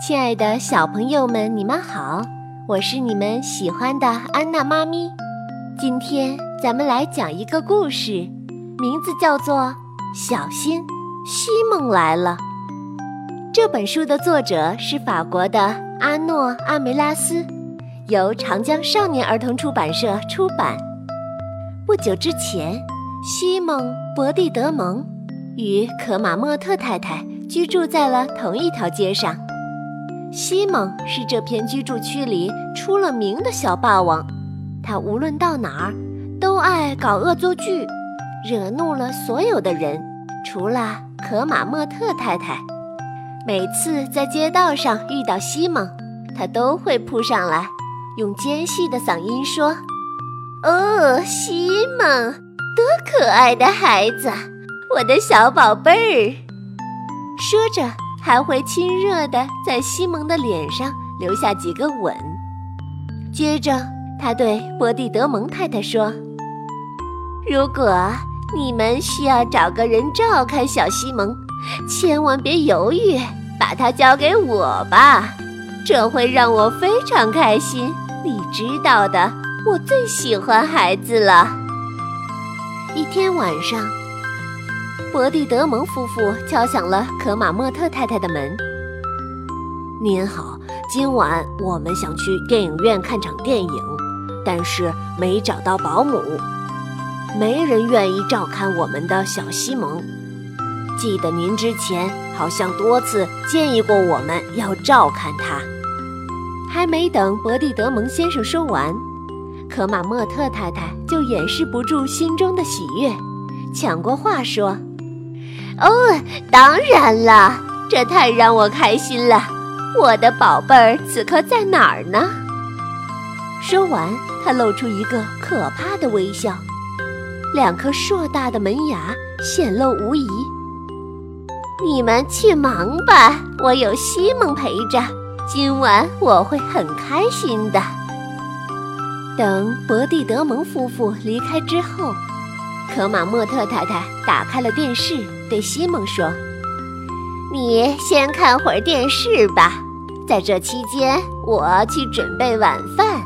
亲爱的小朋友们，你们好，我是你们喜欢的安娜妈咪。今天咱们来讲一个故事，名字叫做《小心，西蒙来了》。这本书的作者是法国的阿诺·阿梅拉斯，由长江少年儿童出版社出版。不久之前，西蒙·博蒂德蒙与可马莫特太太居住在了同一条街上。西蒙是这片居住区里出了名的小霸王，他无论到哪儿都爱搞恶作剧，惹怒了所有的人，除了可马莫特太太。每次在街道上遇到西蒙，他都会扑上来，用尖细的嗓音说：“哦，西蒙，多可爱的孩子，我的小宝贝儿！”说着。还会亲热地在西蒙的脸上留下几个吻。接着，他对波蒂德蒙太太说：“如果你们需要找个人照看小西蒙，千万别犹豫，把他交给我吧，这会让我非常开心。你知道的，我最喜欢孩子了。”一天晚上。伯蒂德蒙夫妇敲响了可马莫特太太的门。您好，今晚我们想去电影院看场电影，但是没找到保姆，没人愿意照看我们的小西蒙。记得您之前好像多次建议过我们要照看他。还没等伯蒂德蒙先生说完，可马莫特太太就掩饰不住心中的喜悦，抢过话说。哦，当然了，这太让我开心了。我的宝贝儿此刻在哪儿呢？说完，他露出一个可怕的微笑，两颗硕大的门牙显露无遗。你们去忙吧，我有西蒙陪着，今晚我会很开心的。等伯蒂德蒙夫妇离开之后。可马莫特太太打开了电视，对西蒙说：“你先看会儿电视吧，在这期间，我去准备晚饭。”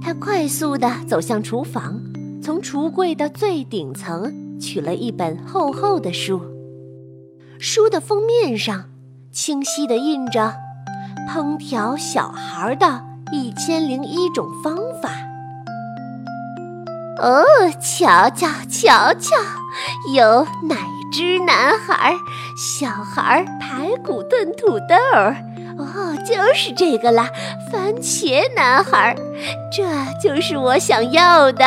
他快速地走向厨房，从橱柜的最顶层取了一本厚厚的书，书的封面上清晰地印着“烹调小孩的一千零一种方法”。哦，瞧瞧瞧瞧，有奶汁男孩、小孩排骨炖土豆儿哦，就是这个啦，番茄男孩，这就是我想要的。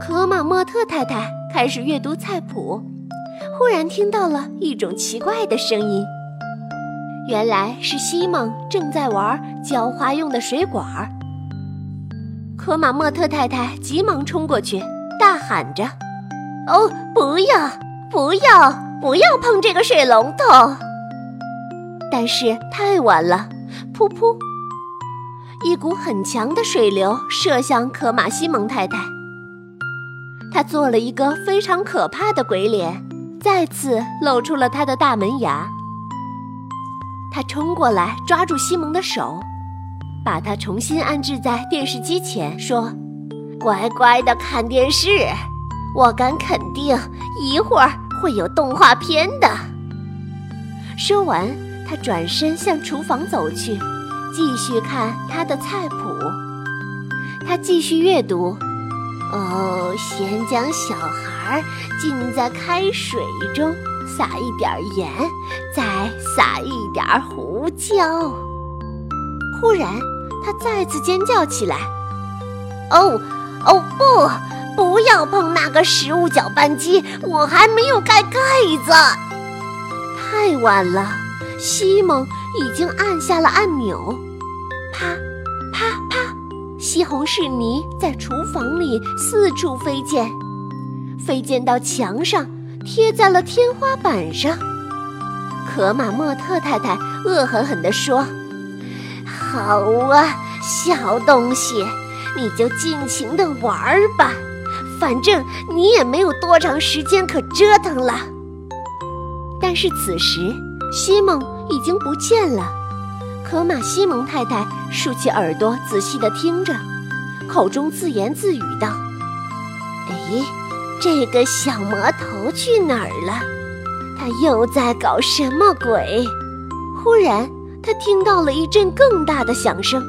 可马莫特太太开始阅读菜谱，忽然听到了一种奇怪的声音，原来是西蒙正在玩浇花用的水管儿。可马莫特太太急忙冲过去，大喊着：“哦，不要，不要，不要碰这个水龙头！”但是太晚了，噗噗，一股很强的水流射向可马西蒙太太。他做了一个非常可怕的鬼脸，再次露出了他的大门牙。他冲过来，抓住西蒙的手。把它重新安置在电视机前，说：“乖乖的看电视，我敢肯定一会儿会有动画片的。”说完，他转身向厨房走去，继续看他的菜谱。他继续阅读：“哦，先将小孩浸在开水中，撒一点盐，再撒一点胡椒。”忽然，他再次尖叫起来：“哦，哦，不，不要碰那个食物搅拌机，我还没有盖盖子。”太晚了，西蒙已经按下了按钮。啪，啪啪，西红柿泥在厨房里四处飞溅，飞溅到墙上，贴在了天花板上。可马莫特太太恶狠狠地说。好啊，小东西，你就尽情的玩儿吧，反正你也没有多长时间可折腾了。但是此时，西蒙已经不见了。可马西蒙太太竖起耳朵，仔细的听着，口中自言自语道：“哎，这个小魔头去哪儿了？他又在搞什么鬼？”忽然，他听到了一阵更大的响声，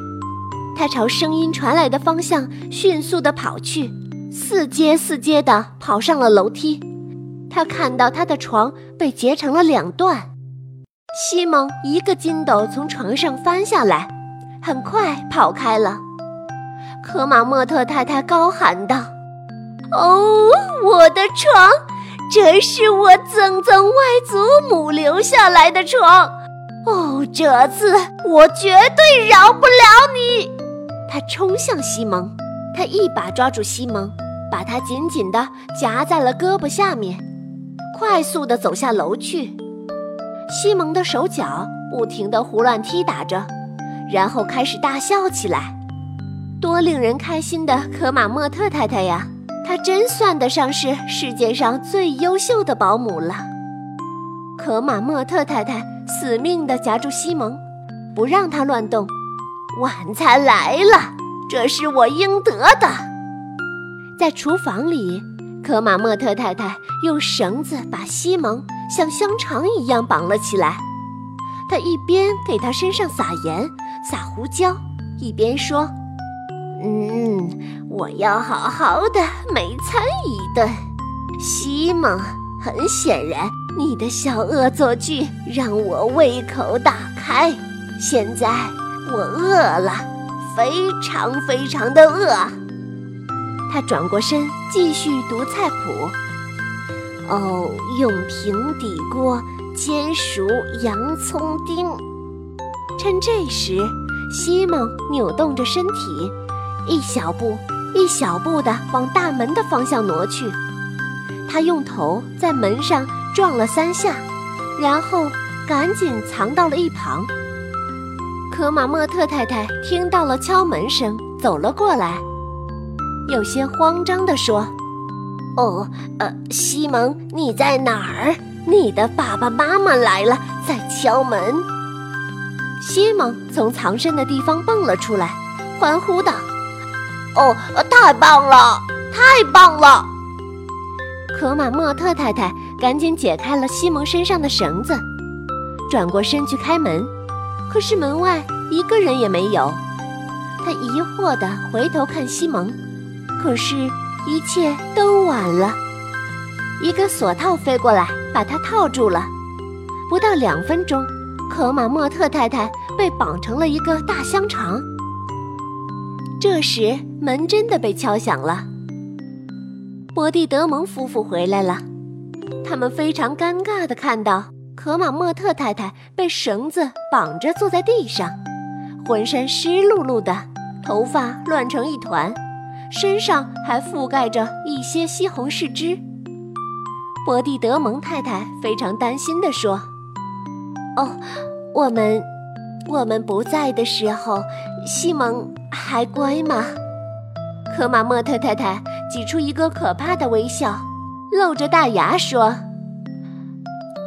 他朝声音传来的方向迅速地跑去，四阶四阶地跑上了楼梯。他看到他的床被截成了两段。西蒙一个筋斗从床上翻下来，很快跑开了。科马莫特太太高喊道：“哦，我的床，这是我曾曾外祖母留下来的床。哦，这次我绝对饶不了你！”他冲向西蒙，他一把抓住西蒙，把他紧紧地夹在了胳膊下面，快速地走下楼去。西蒙的手脚不停地胡乱踢打着，然后开始大笑起来。多令人开心的可马莫特太太呀！她真算得上是世界上最优秀的保姆了。可马莫特太太死命地夹住西蒙，不让他乱动。晚餐来了，这是我应得的。在厨房里，可马莫特太太用绳子把西蒙。像香肠一样绑了起来，他一边给他身上撒盐、撒胡椒，一边说：“嗯，我要好好的美餐一顿。”西蒙，很显然，你的小恶作剧让我胃口大开。现在我饿了，非常非常的饿。他转过身，继续读菜谱。哦，用平底锅煎熟洋葱丁。趁这时，西蒙扭动着身体，一小步一小步地往大门的方向挪去。他用头在门上撞了三下，然后赶紧藏到了一旁。可马莫特太太听到了敲门声，走了过来，有些慌张地说。哦，呃，西蒙，你在哪儿？你的爸爸妈妈来了，在敲门。西蒙从藏身的地方蹦了出来，欢呼道：“哦，太棒了，太棒了！”可马莫特太太赶紧解开了西蒙身上的绳子，转过身去开门，可是门外一个人也没有。他疑惑地回头看西蒙，可是。一切都晚了，一个锁套飞过来，把他套住了。不到两分钟，可马莫特太太被绑成了一个大香肠。这时，门真的被敲响了。伯蒂德蒙夫妇回来了，他们非常尴尬地看到可马莫特太太被绳子绑着坐在地上，浑身湿漉漉的，头发乱成一团。身上还覆盖着一些西红柿汁。伯蒂德蒙太太非常担心地说：“哦，我们，我们不在的时候，西蒙还乖吗？”可马莫特太太挤出一个可怕的微笑，露着大牙说：“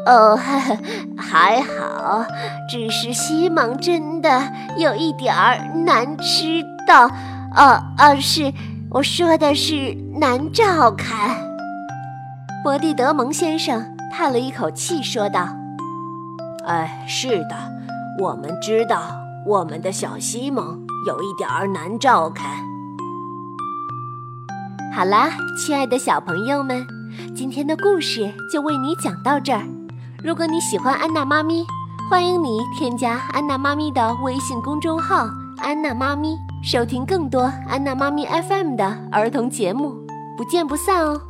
哦，还好，只是西蒙真的有一点儿难吃到，哦哦是。”我说的是难照看。伯蒂德蒙先生叹了一口气，说道：“哎，是的，我们知道我们的小西蒙有一点儿难照看。”好啦，亲爱的小朋友们，今天的故事就为你讲到这儿。如果你喜欢安娜妈咪，欢迎你添加安娜妈咪的微信公众号“安娜妈咪”。收听更多安娜妈咪 FM 的儿童节目，不见不散哦。